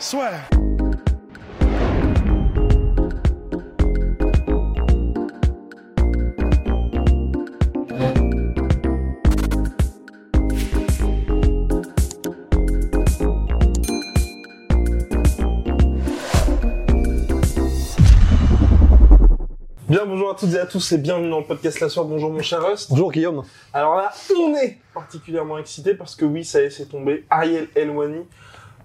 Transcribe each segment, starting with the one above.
Swear. Bien, bonjour à toutes et à tous et bienvenue dans le podcast La Soir. Bonjour mon cher Rust. Bonjour Guillaume. Alors là, on est particulièrement excité parce que oui, ça y est, c'est tombé. Ariel Elwani,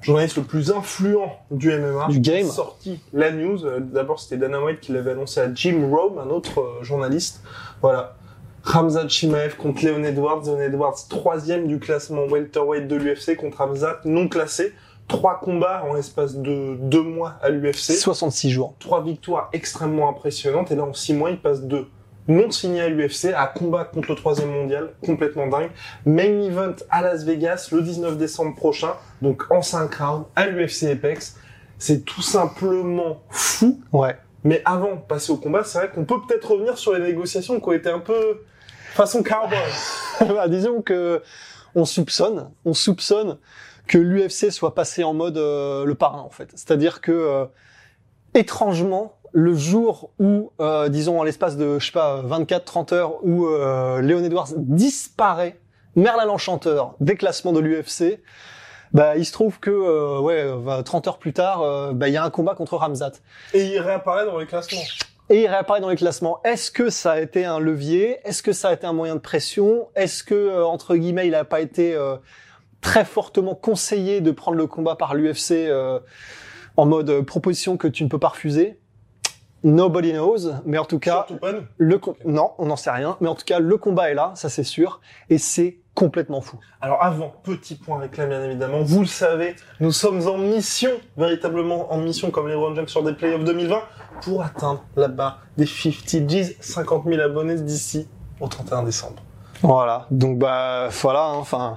journaliste le plus influent du MMA, Du game. a sorti la news. Euh, D'abord, c'était Dana White qui l'avait annoncé à Jim Rome, un autre euh, journaliste. Voilà. Ramzat Chimaev contre Leon Edwards. Leon Edwards, troisième du classement welterweight de l'UFC contre Ramzat, non classé. Trois combats en l'espace de deux mois à l'UFC. 66 jours. Trois victoires extrêmement impressionnantes. Et là, en six mois, il passe de non signé à l'UFC à combat contre le troisième mondial, complètement dingue. Main event à Las Vegas le 19 décembre prochain, donc en 5 rounds à l'UFC Apex. C'est tout simplement fou. Ouais. Mais avant de passer au combat, c'est vrai qu'on peut peut-être revenir sur les négociations qui ont été un peu façon cowboy. Bah, disons que on soupçonne, on soupçonne que l'UFC soit passé en mode euh, le parrain en fait. C'est-à-dire que euh, étrangement, le jour où, euh, disons en l'espace de je sais pas 24-30 heures, où euh, Léon Edwards disparaît, Merlin l'Enchanteur, déclassement de l'UFC. Bah, il se trouve que euh, ouais, euh, 30 heures plus tard, euh, bah, il y a un combat contre Ramzat. Et il réapparaît dans les classements. Et il réapparaît dans les classements. Est-ce que ça a été un levier? Est-ce que ça a été un moyen de pression? Est-ce que, euh, entre guillemets, il n'a pas été euh, très fortement conseillé de prendre le combat par l'UFC euh, en mode proposition que tu ne peux pas refuser? Nobody knows. Mais en tout cas, le non, on n'en sait rien. Mais en tout cas, le combat est là, ça c'est sûr. Et c'est complètement fou. Alors avant, petit point réclame bien évidemment, vous le savez, nous sommes en mission, véritablement en mission comme les LeBron James sur des playoffs 2020, pour atteindre la barre des 50 G's, 50 000 abonnés d'ici au 31 décembre. Voilà. Donc bah voilà. hein, Enfin,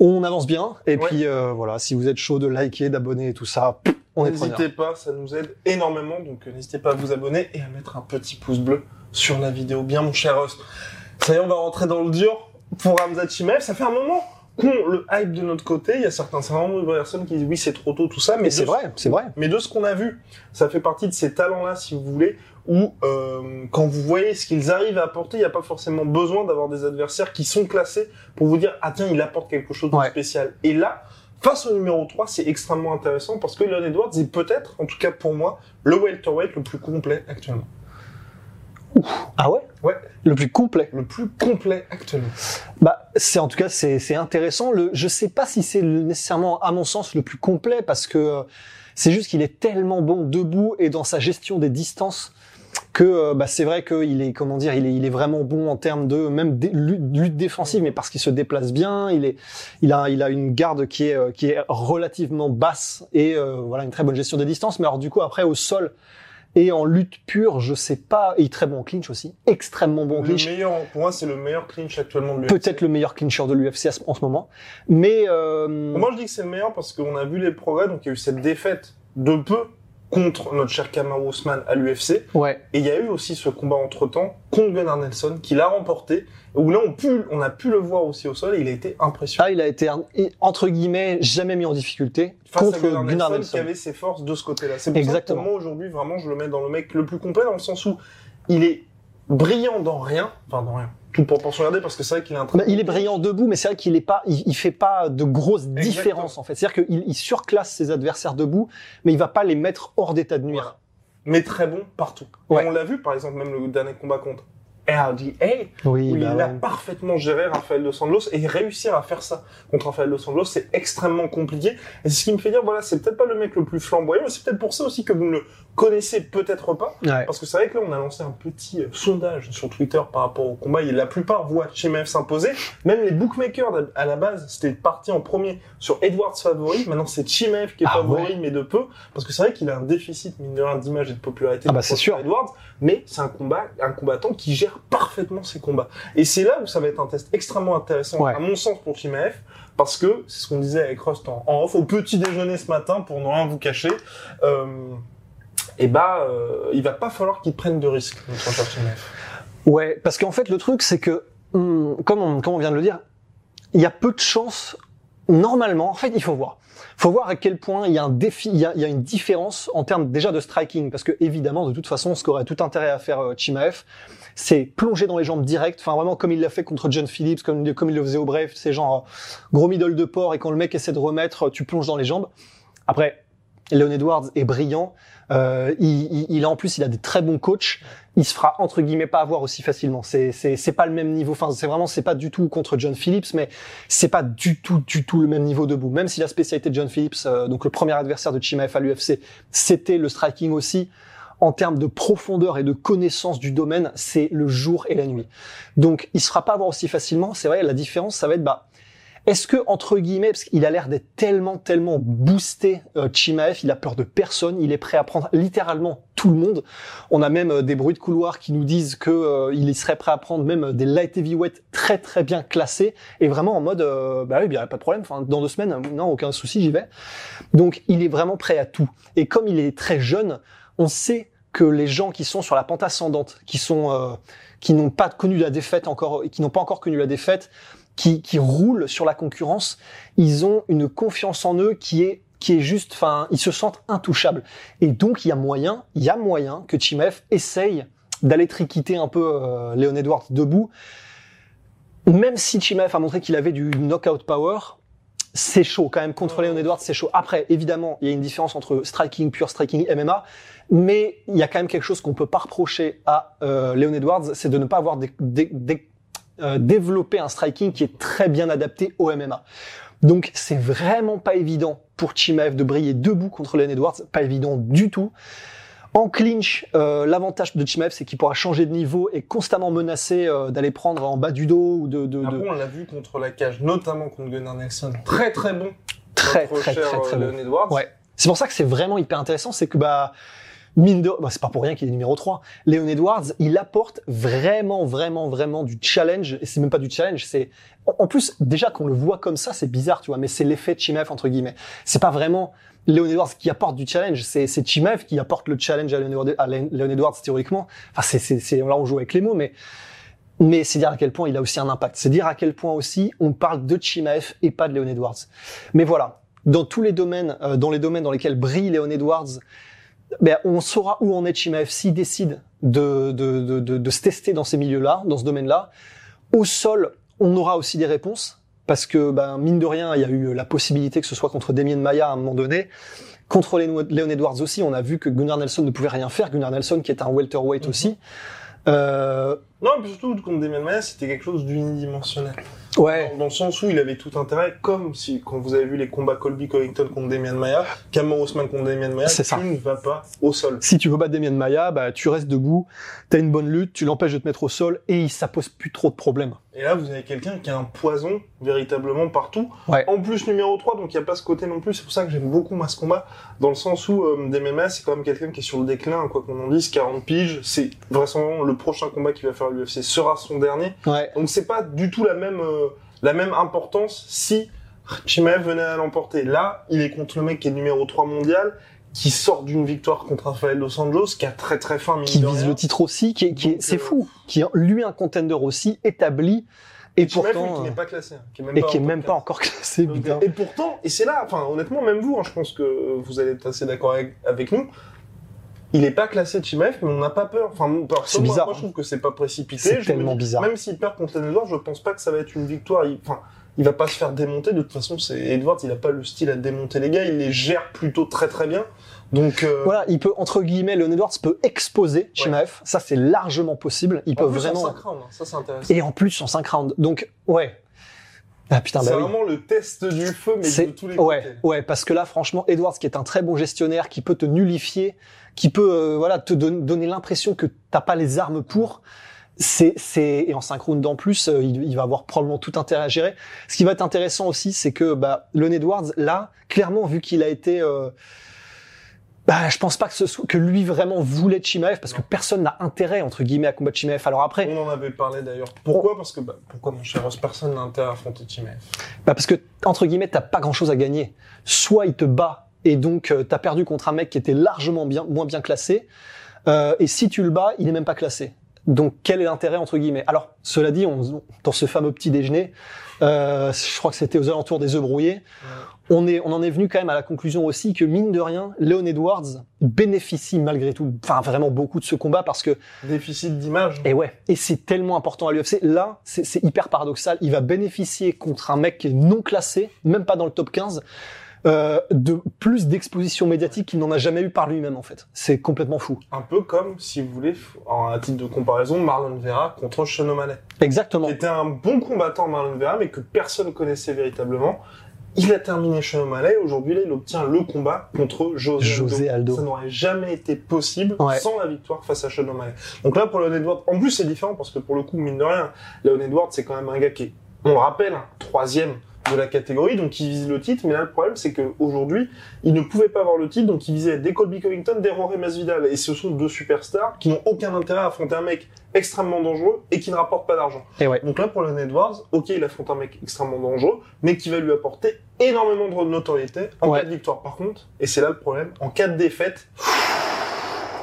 on avance bien. Et Ouais. puis euh, voilà, si vous êtes chaud de liker, d'abonner et tout ça, on est preneur. N'hésitez pas, ça nous aide énormément, donc euh, n'hésitez pas à vous abonner et à mettre un petit pouce bleu sur la vidéo. Bien mon cher Rust. Ça y est, on va rentrer dans le dur pour Ramzat Chimaev. Ça fait un moment qu'on le hype de notre côté. Il y a certains, de personnes qui disent oui c'est trop tôt tout ça, mais c'est vrai, c'est vrai. Mais de ce qu'on a vu, ça fait partie de ces talents-là, si vous voulez, où euh, quand vous voyez ce qu'ils arrivent à apporter, il n'y a pas forcément besoin d'avoir des adversaires qui sont classés pour vous dire ah tiens il apporte quelque chose de Ouais. spécial. Et là, face au numéro 3, c'est extrêmement intéressant parce que Leon Edwards est peut-être, en tout cas pour moi, le welterweight le plus complet actuellement. Ah ouais? Ouais, Le plus complet. le plus complet actuellement. Bah, c'est en tout cas c'est c'est intéressant. Le, je sais pas si c'est le- nécessairement à mon sens le plus complet parce que euh, c'est juste qu'il est tellement bon debout et dans sa gestion des distances que euh, bah, c'est vrai qu'il est comment dire il est il est vraiment bon en termes de même lutte, défensive mais parce qu'il se déplace bien il est il a il a une garde qui est euh, qui est relativement basse et euh, voilà une très bonne gestion des distances mais alors du coup après au sol et en lutte pure je sais pas et il est très bon en clinch aussi extrêmement bon en Le clinch meilleur, pour moi, c'est le meilleur clinch actuellement de l'UFC. peut-être le meilleur clincher de l'UFC en ce moment. Mais euh, Moi, je dis que c'est le meilleur parce qu'on a vu les progrès. Donc, il y a eu cette défaite de peu contre notre cher Kamaru Usman à l'UFC. ouais, Et il y a eu aussi ce combat entre-temps contre Gunnar Nelson qui l'a remporté. Où là, on, pu, on a pu le voir aussi au sol et il a été impressionnant. là il a été entre guillemets jamais mis en difficulté Face contre à Gunnar, Gunnar Nelson, Nelson. qui avait ses forces de ce côté-là. C'est pour Exactement. ça que pour moi, aujourd'hui, vraiment, je le mets dans le mec le plus complet dans le sens où il est brillant dans rien. Enfin, dans rien. Toute proportion gardée parce que c'est vrai qu'il un très Bah, il est brillant debout, mais c'est vrai qu'il est pas, il, il fait pas de grosses différences en fait. C'est-à-dire qu'il il surclasse ses adversaires debout, mais il va pas les mettre hors d'état de nuire. Voilà. Mais très bon partout. Ouais. on l'a vu, par exemple, même le dernier combat contre RDA, Oui, où bah il a ouais. parfaitement géré Rafael Dos Anjos et réussir à faire ça contre Rafael Dos Anjos, c'est extrêmement compliqué. Et c'est ce qui me fait dire, voilà, c'est peut-être pas le mec le plus flamboyant, mais c'est peut-être pour ça aussi que vous ne le connaissez peut-être pas. Ouais. Parce que c'est vrai que là, on a lancé un petit euh, sondage sur Twitter par rapport au combat et la plupart voient Chimaev s'imposer. Même les bookmakers à la base, c'était parti en premier sur Edwards favori. Maintenant, c'est Chimaev qui est Ah favori, ouais. mais de peu. Parce que c'est vrai qu'il a un déficit, mine de rien, d'image et de popularité. Ah bah, c'est sûr. Edwards. Mais c'est un combat, un combattant qui gère parfaitement ses combats. Et c'est là où ça va être un test extrêmement intéressant, Ouais. à mon sens, pour Chimaev. Parce que, c'est ce qu'on disait avec Rust en, en off, au petit déjeuner ce matin, pour ne rien vous cacher, euh, et bah, euh, il va pas falloir qu'il prenne de risques, notre Chimaev. Ouais, parce qu'en fait, le truc, c'est que, hum, comme, on, comme on vient de le dire, il y a peu de chances, normalement, en fait, il faut voir. Il faut voir à quel point il y a un défi, il y a, il y a une différence en termes déjà de striking, parce que évidemment, de toute façon, ce qu'aurait tout intérêt à faire euh, Chimaev, c'est plonger dans les jambes directes, enfin vraiment comme il l'a fait contre John Phillips, comme, il le faisait au Brave, c'est genre euh, gros middle de porc, et quand le mec essaie de remettre, euh, tu plonges dans les jambes. Après, Leon Edwards est brillant, euh, il, il, a en plus, il a des très bons coachs, il se fera entre guillemets pas avoir aussi facilement. C'est c'est c'est pas le même niveau. Enfin, c'est vraiment c'est pas du tout contre John Phillips, mais c'est pas du tout du tout le même niveau debout. Même si la spécialité de John Phillips, euh, donc le premier adversaire de Chimaev à l'UFC, c'était le striking aussi. En termes de profondeur et de connaissance du domaine, c'est le jour et la nuit. Donc, il se fera pas avoir aussi facilement. C'est vrai, la différence, ça va être bah est-ce que entre guillemets, parce qu'il a l'air d'être tellement tellement boosté, euh, Chimaev, il a peur de personne, il est prêt à prendre littéralement tout le monde. On a même euh, des bruits de couloir qui nous disent que euh, il serait prêt à prendre même euh, des light heavyweight très très bien classés et vraiment en mode euh, bah oui, bien pas de problème. Enfin, dans deux semaines, non aucun souci, j'y vais. Donc il est vraiment prêt à tout. Et comme il est très jeune, on sait que les gens qui sont sur la pente ascendante, qui sont euh, qui n'ont pas connu la défaite encore, qui n'ont pas encore connu la défaite, qui, qui roulent sur la concurrence, ils ont une confiance en eux qui est qui est juste, enfin, ils se sentent intouchables. Et donc il y a moyen, il y a moyen que Chimaev essaye d'aller triquiter un peu euh, Léon Edwards debout. Même si Chimaev a montré qu'il avait du knockout power, c'est chaud quand même contre Léon Edwards, c'est chaud. Après, évidemment, il y a une différence entre striking pur, striking MMA, mais il y a quand même quelque chose qu'on peut pas reprocher à euh, Léon Edwards, c'est de ne pas avoir des, des, des euh, développer un striking qui est très bien adapté au MMA. Donc c'est vraiment pas évident pour Chimaev de briller debout contre Leon Edwards, pas évident du tout. En clinch, euh, l'avantage de Chimaev, c'est qu'il pourra changer de niveau et constamment menacer euh, d'aller prendre en bas du dos ou de, de, de- Après, on l'a vu contre la cage, notamment contre Gunnar Nelson. Très très bon. très très cher, très très euh, bon. Ouais. C'est pour ça que c'est vraiment hyper intéressant, c'est que bah mine de, bah, c'est pas pour rien qu'il est numéro 3. Léon Edwards, il apporte vraiment, vraiment, vraiment du challenge. Et c'est même pas du challenge, c'est en plus déjà qu'on le voit comme ça, c'est bizarre, tu vois, mais c'est l'effet Chimaev entre guillemets. C'est pas vraiment Léon Edwards qui apporte du challenge, c'est c'est qui apporte le challenge à Léon Edwards, théoriquement. Enfin, c'est c'est c'est là on joue avec les mots, mais mais c'est dire à quel point il a aussi un impact. C'est dire à quel point aussi on parle de Chimaev et pas de Léon Edwards. Mais voilà, dans tous les domaines, euh, dans les domaines dans lesquels brille Léon Edwards, ben, on saura où en est Chimaev s'il décide de, de, de, de, de se tester dans ces milieux-là, dans ce domaine-là. Au sol, on aura aussi des réponses, parce que, ben, mine de rien, il y a eu la possibilité que ce soit contre Damien Maya à un moment donné. Contre Léon Léon Edwards aussi, on a vu que Gunnar Nelson ne pouvait rien faire. Gunnar Nelson, qui est un welterweight Mhm. aussi. Euh, Non, puis surtout contre Demian Maia, c'était quelque chose d'unidimensionnel. ouais, Dans, dans le sens où il avait tout intérêt, comme si, quand vous avez vu les combats Colby Covington contre Demian Maia, Cameron Ousmane contre Demian C'est tu ça. ne vas pas au sol. si tu veux battre Damien Maya, bah, tu restes debout, t'as une bonne lutte, tu l'empêches de te mettre au sol et ça pose plus trop de problèmes. Et là, vous avez quelqu'un qui a un poison véritablement partout. Ouais. En plus, numéro 3, donc il n'y a pas ce côté non plus. C'est pour ça que j'aime beaucoup moi ce combat, dans le sens où euh, DMMA, c'est quand même quelqu'un qui est sur le déclin, quoi qu'on en dise, 40 piges. C'est vraisemblablement le prochain combat qu'il va faire l'UFC sera son dernier. Ouais. Donc c'est pas du tout la même, euh, la même importance si Chimaev venait à l'emporter. Là, il est contre le mec qui est numéro 3 mondial, qui sort d'une victoire contre Rafael Dos Anjos, qui a très très mine qui vise rien. le titre aussi, qui est, qui c'est euh, fou, qui est lui un contender aussi établi et Chimaev, lui, pourtant qui n'est pas classé, hein, qui est même et pas qui est même pas 4. encore classé. Donc, et pourtant, et c'est là, enfin honnêtement, même vous, hein, je pense que vous allez être assez d'accord avec, avec nous. Il est pas classé Chimaev, mais on n'a pas peur. Enfin, C'est moi, bizarre, moi, je trouve que c'est pas précipité. C'est tellement dis, bizarre. Même s'il perd contre Edouard, je pense pas que ça va être une victoire. Il- Enfin, il va pas se faire démonter. De toute façon, c'est Edwards, il a pas le style à démonter les gars, il les gère plutôt très très bien. Donc euh, Voilà, il peut, entre guillemets, Leon Edwards peut exposer Chimaev. Ça, c'est largement possible. Il peut en plus, en vraiment. cinq rounds, hein, ça c'est intéressant. Et en plus, en 5 rounds. Donc, ouais. Ah putain, c'est bah oui. vraiment le test du feu, mais de tous les ouais, côtés. ouais, parce que là, franchement, Edwards, qui est un très bon gestionnaire, qui peut te nullifier, qui peut, euh, voilà, te don- donner l'impression que t'as pas les armes pour. C'est, c'est, et en synchrone en plus, euh, il, il va avoir probablement tout intérêt à gérer. Ce qui va être intéressant aussi, c'est que, bah, Leon Edwards, là, clairement, vu qu'il a été, euh, bah, je pense pas que ce soit, que lui vraiment voulait Chimaev, parce que personne n'a intérêt, entre guillemets, à combattre Chimaev. Alors après, On en avait parlé d'ailleurs. Pourquoi? Parce que bah, pourquoi mon cher Ross, personne n'a intérêt à affronter Chimaev? Bah parce que entre guillemets t'as pas grand chose à gagner. Soit il te bat et donc euh, t'as perdu contre un mec qui était largement bien moins bien classé. Euh, et si tu le bats, il est même pas classé. Donc quel est l'intérêt entre guillemets? Alors cela dit, on, dans ce fameux petit déjeuner, euh, je crois que c'était aux alentours des œufs brouillés. On est, on en est venu quand même à la conclusion aussi que mine de rien, Leon Edwards bénéficie malgré tout, enfin vraiment beaucoup de ce combat parce que Déficit d'image. et ouais, et c'est tellement important à l'UFC. Là, c'est hyper paradoxal. Il va bénéficier contre un mec qui est non classé, même pas dans le top 15, euh, de plus d'exposition médiatique qu'il n'en a jamais eu par lui-même en fait. C'est complètement fou. Un peu comme, si vous voulez, en- titre de comparaison, Marlon Vera contre Sean O'Malley. Exactement. Qui était un bon combattant, Marlon Vera, mais que personne connaissait véritablement. Il a terminé O'Malley. Aujourd'hui, là, il obtient le combat contre José, José Aldo. Ça n'aurait jamais été possible Ouais. sans la victoire face à O'Malley. Donc là, pour Leon Edwards, en plus, c'est différent parce que pour le coup, mine de rien, Leon Edwards, c'est quand même un gars qui est, on le rappelle, un troisième de la catégorie, donc il vise le titre. Mais là, le problème, c'est qu'aujourd'hui, il ne pouvait pas avoir le titre, donc il visait des Colby Covington, des Rory Masvidal. Et ce sont deux superstars qui n'ont aucun intérêt à affronter un mec extrêmement dangereux et qui ne rapporte pas d'argent. Et ouais. Donc là, pour Leon Edwards, ok, il affronte un mec extrêmement dangereux, mais qui va lui apporter énormément de notoriété en Ouais. cas de victoire. Par contre, et c'est là le problème, en cas de défaite,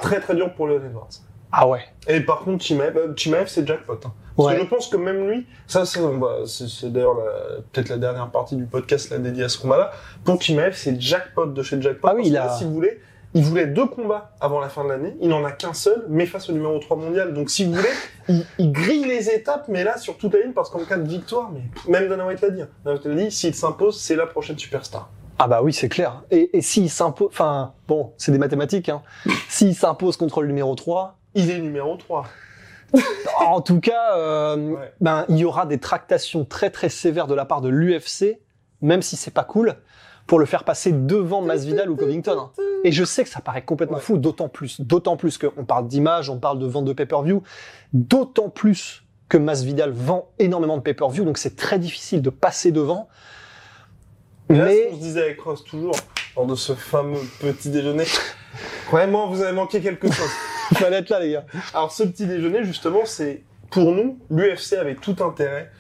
très très dur pour Leon Edwards. Ah ouais. Et par contre, Chimaev, euh, c'est jackpot. hein. Parce Ouais. que je pense que même lui, ça c'est bah, c'est- d'ailleurs la- peut-être la dernière partie du podcast là, dédiée à ce combat-là. Pour Chimaev, c'est jackpot de chez jackpot. Ah oui, parce il que a- là, si vous voulez, il voulait deux combats avant la fin de l'année. Il n'en a qu'un seul, mais face au numéro 3 mondial. Donc si vous voulez, il, il grille les étapes, mais là sur toute la ligne, parce qu'en cas de victoire, mais même Dana White l'a dit. hein. Dana White l'a dit, s'il s'impose, c'est la prochaine superstar. Ah bah oui, c'est clair. Et, et s'il s'impose, enfin bon, c'est des mathématiques. Hein. S'il s'impose contre le numéro 3, Il est numéro 3. en tout cas, euh, Ouais. ben il y aura des tractations très très sévères de la part de l'UFC, même si c'est pas cool, pour le faire passer devant Masvidal ou Covington. hein. Et je sais que ça paraît complètement Ouais. fou, d'autant plus, d'autant plus qu'on parle d'image, on parle de vente de pay-per-view, d'autant plus que Masvidal vend énormément de pay-per-view, donc c'est très difficile de passer devant. Mais là, ce Mais qu'on se disait avec Ross toujours, lors de ce fameux petit déjeuner, vraiment, vous avez manqué quelque chose. fallait être là, les gars. Alors ce petit déjeuner, justement, c'est pour nous, l'UFC avait tout intérêt,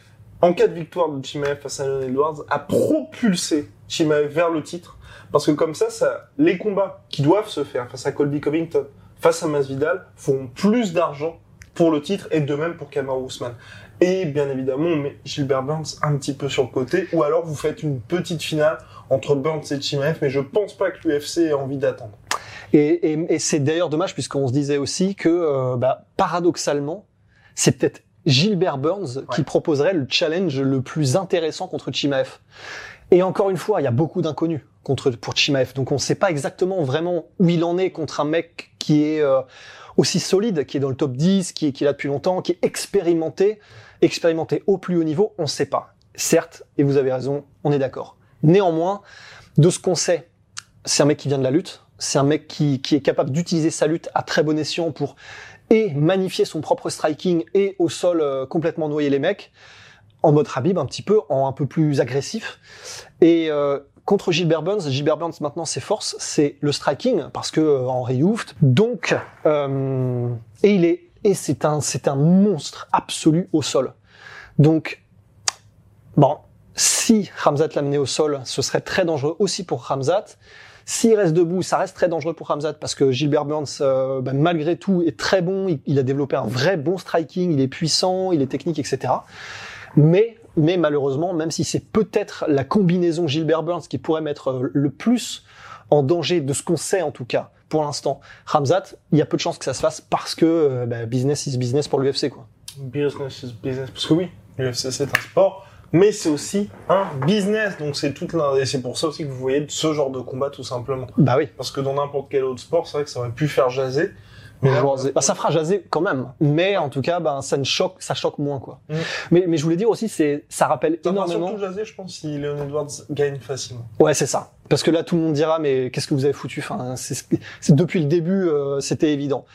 en cas de victoire de Chimaev face à Leon Edwards, à propulser Chimaev vers le titre. Parce que comme ça, ça, les combats qui doivent se faire face à Colby Covington, face à Masvidal, feront plus d'argent pour le titre et de même pour Kamaru Usman. Et bien évidemment, on met Gilbert Burns un petit peu sur le côté, ou alors vous faites une petite finale entre Burns et Chimaev, mais je pense pas que l'UFC ait envie d'attendre. Et, et- et c'est d'ailleurs dommage puisqu'on se disait aussi que, euh, bah, paradoxalement, c'est peut-être Gilbert Burns qui proposerait le challenge le plus intéressant contre Chimaev. Et encore une fois, il y a beaucoup d'inconnus contre pour Chimaev, donc on ne sait pas exactement vraiment où il en est contre un mec qui est euh, aussi solide, qui est dans le top 10, qui est, qui est là depuis longtemps, qui est expérimenté, expérimenté au plus haut niveau, on ne sait pas. Certes, et vous avez raison, on est d'accord. Néanmoins, de ce qu'on sait, c'est un mec qui vient de la lutte, c'est un mec qui, qui est capable d'utiliser sa lutte à très bon escient pour et magnifier son propre striking et au sol euh, complètement noyer les mecs en mode Habib un petit peu, en un peu plus agressif. Et euh, contre Gilbert Burns, Gilbert Burns maintenant ses forces, c'est le striking parce que euh, Henry Hooft. Donc euh, et il est et c'est un c'est un monstre absolu au sol. Donc bon, si Ramzat l'amenait au sol, ce serait très dangereux aussi pour Ramzat. S'il reste debout, ça reste très dangereux pour Ramzat parce que Gilbert Burns, euh, bah, malgré tout, est très bon. Il, a développé un vrai bon striking. Il est puissant, il est technique, etc. Mais, mais malheureusement, même si c'est peut-être la combinaison Gilbert Burns qui pourrait mettre euh, le plus en danger de ce qu'on sait en tout cas pour l'instant, Ramzat, il y a peu de chances que ça se fasse parce que euh, bah, business is business pour l'UFC quoi. Business is business. Parce que oui, l'UFC c'est un sport, mais c'est aussi un business. Donc c'est toute l'un, et c'est pour ça aussi que vous voyez ce genre de combat tout simplement. Bah oui. Parce que dans n'importe quel autre sport, c'est vrai que ça aurait pu faire jaser. Mais là, Jaser. Bah, ça fera jaser quand même, mais en tout cas, ben ça ne choque, ça choque moins quoi. Mm. Mais, mais je voulais dire aussi, c'est, ça rappelle ça énormément. surtout jaser, je pense, si Leon Edwards gagne facilement. Ouais, c'est ça. Parce que là, tout le monde dira, mais qu'est-ce que vous avez foutu? Enfin, c'est depuis le début, euh, c'était évident.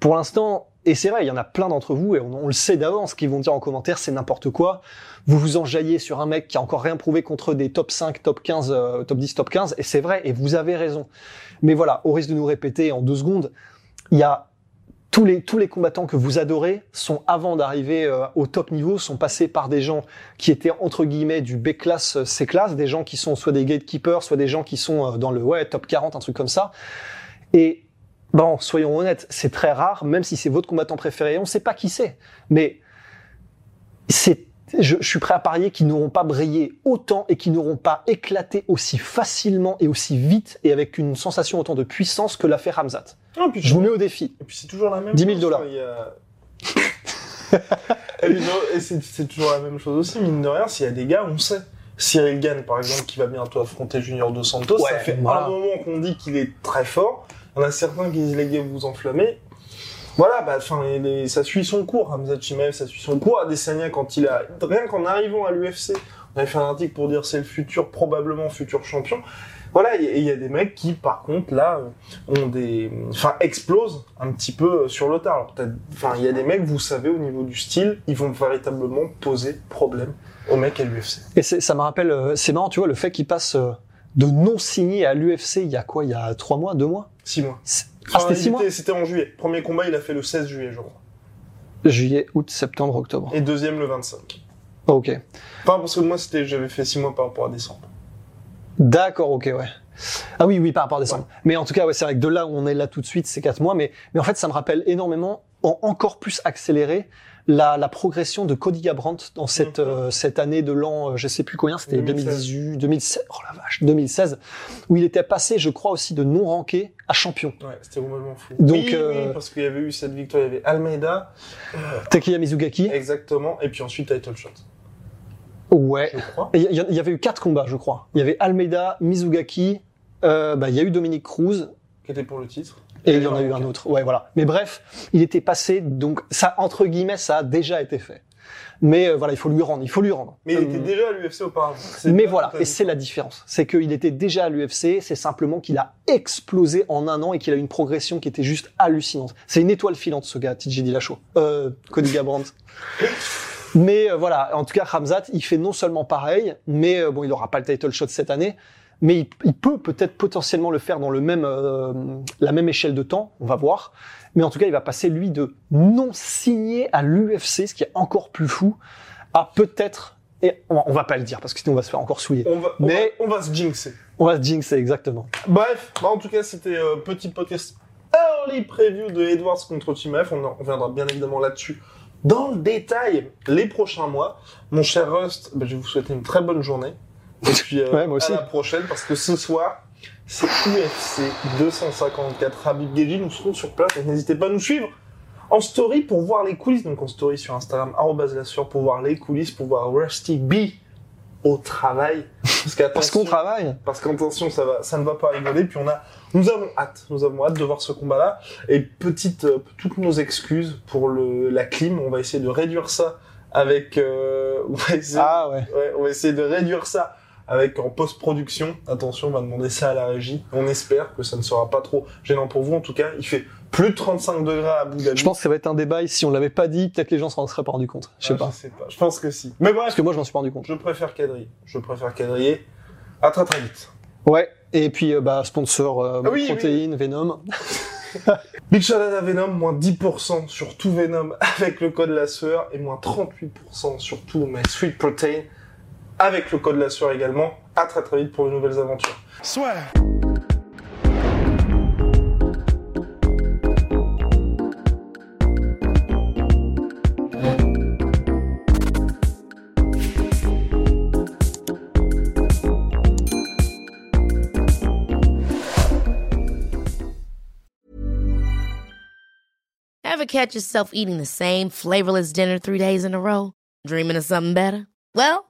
Pour l'instant, et c'est vrai, il y en a plein d'entre vous, et on, le sait d'avance, qui vont dire en commentaire, c'est n'importe quoi. Vous vous enjaillez sur un mec qui a encore rien prouvé contre des top 5, top 15, euh, top 10, top 15, et c'est vrai, et vous avez raison. Mais voilà, au risque de nous répéter en deux secondes, il y a tous les, tous les combattants que vous adorez sont, avant d'arriver euh, au top niveau, sont passés par des gens qui étaient, entre guillemets, du B-class, euh, C-class, des gens qui sont soit des gatekeepers, soit des gens qui sont euh, dans le, ouais, top 40, un truc comme ça. Et, bon, soyons honnêtes, c'est très rare, même si c'est votre combattant préféré, on sait pas qui c'est. Mais, c'est, je, je suis prêt à parier qu'ils n'auront pas brillé autant et qu'ils n'auront pas éclaté aussi facilement et aussi vite et avec une sensation autant de puissance que l'a fait Ramzat. Ah, puis Je vous mets au défi. Et puis c'est toujours la même 10 000 chose, dollars. a- c'est toujours la même chose aussi, mine de rien, s'il y a des gars, on sait. Cyril Gann, par exemple, qui va bientôt affronter Junior Dos Santos, Ouais, ça fait voilà. un moment qu'on dit qu'il est très fort. Il y en a certains qui disent les gars, vous enflammez. Voilà, bah, enfin, ça suit son cours. Hamza Chimaev, ça suit son cours. Adesanya, quand il a, rien qu'en arrivant à l'UFC, on avait fait un article pour dire c'est le futur, probablement futur champion. Voilà, et il y a des mecs qui, par contre, là, euh, ont des, enfin, explosent un petit peu euh, sur le tard. Enfin, il y a des mecs, vous savez, au niveau du style, ils vont véritablement poser problème aux mecs à l'UFC. Et ça me rappelle, euh, c'est marrant, tu vois, le fait qu'il passe euh, de non signé à l'UFC il y a quoi Il y a trois mois, deux mois? Six mois. C'est- Enfin, Ah, c'était mois était- C'était en juillet. Premier combat, il a fait le 16 juillet, je crois. Juillet, août, septembre, octobre. Et deuxième le 25. Oh, ok. Enfin, parce que moi, c'était, j'avais fait six mois par rapport à décembre. D'accord, ok, ouais. Ah oui, oui, par rapport à décembre. Mais en tout cas, ouais, c'est vrai que de là où on est là tout de suite, c'est quatre mois. Mais, mais en fait, ça me rappelle énormément, en encore plus accéléré, la, la progression de Cody Garbrandt dans cette, Mhm. euh, cette année de l'an, euh, je sais plus combien, c'était 2016. 2018, 2016, oh la vache, 2016, où il était passé, je crois aussi, de non ranké à champion. Ouais, c'était complètement fou. Donc, oui, euh, oui, parce qu'il y avait eu cette victoire, il y avait Almeida, Takeya Mizugaki, exactement, et puis ensuite title shot, ouais. Il y, il y avait eu quatre combats, je crois. Il y avait Almeida, Mizugaki, euh, bah, il y a eu Dominique Cruz, Qui était pour le titre. Et il y en a eu un autre. Ouais, voilà. Mais bref, il était passé, donc ça, entre guillemets, ça a déjà été fait. Mais euh, voilà, il faut lui rendre, il faut lui rendre. Mais il Euh, était déjà à l'UFC auparavant. Mais voilà, et c'est la différence. C'est qu'il était déjà à l'UFC, c'est simplement qu'il a explosé en un an et qu'il a une progression qui était juste hallucinante. C'est une étoile filante, ce gars, TJ Dillashaw. Euh, Cody Garbrandt. mais euh, voilà, en tout cas, Ramzat, il fait non seulement pareil, mais euh, bon, il aura pas le title shot cette année, mais il, il peut peut-être potentiellement le faire dans le même, euh, la même échelle de temps, on va voir. Mais en tout cas, il va passer, lui, de non signé à l'UFC, ce qui est encore plus fou, à peut-être, et on va, on va pas le dire, parce que sinon on va se faire encore souiller. On va, on Mais- va, on va se jinxer. On va se jinxer, exactement. Bref, bah en tout cas, c'était euh, petit podcast early preview de Edwards contre Chimaev. On en reviendra bien évidemment là-dessus dans le détail les prochains mois. Mon cher Rust, bah, je vais vous souhaiter une très bonne journée. Et puis euh, Ouais, moi aussi. à la prochaine parce que ce soir, c'est UFC 254 Habib Geji. Nous serons sur place. N'hésitez pas à nous suivre en story pour voir les coulisses. Donc en story sur Instagram, arrobase la sueur, pour voir les coulisses, pour voir Rusty B au travail. Parce, Parce qu'on travaille. parce qu'attention, ça va, ça ne va pas rigoler. Puis on a, nous avons hâte, nous avons hâte de voir ce combat-là. Et petite, euh, toutes nos excuses pour le, la clim. On va essayer de réduire ça avec, euh, on va essayer, Ah ouais. ouais, on va essayer de réduire ça avec en post-production. Attention, on va demander ça à la régie. On espère que ça ne sera pas trop gênant pour vous. En tout cas, il fait plus de 35 degrés à Abu Dhabi. Je pense que ça va être un débat. et Si on l'avait pas dit, peut-être les gens s'en seraient pas rendu compte. Je sais Ah, pas. Je sais pas. Je pense que si. Mais bref, Parce que moi, je m'en suis pas rendu compte. je préfère quadriller. Je préfère quadriller. À très très vite. Ouais. Et puis, euh, bah, sponsor euh, Ah oui, protéines, Venom. Big shout out à Venom, moins 10% sur tout Venom avec le code la sueur et moins 38% sur tout mes Sweet Protein avec le code la sueur également. À très très vite pour de nouvelles aventures. Ever catch yourself eating the same flavorless dinner three days in a row? Dreaming of something better? Well,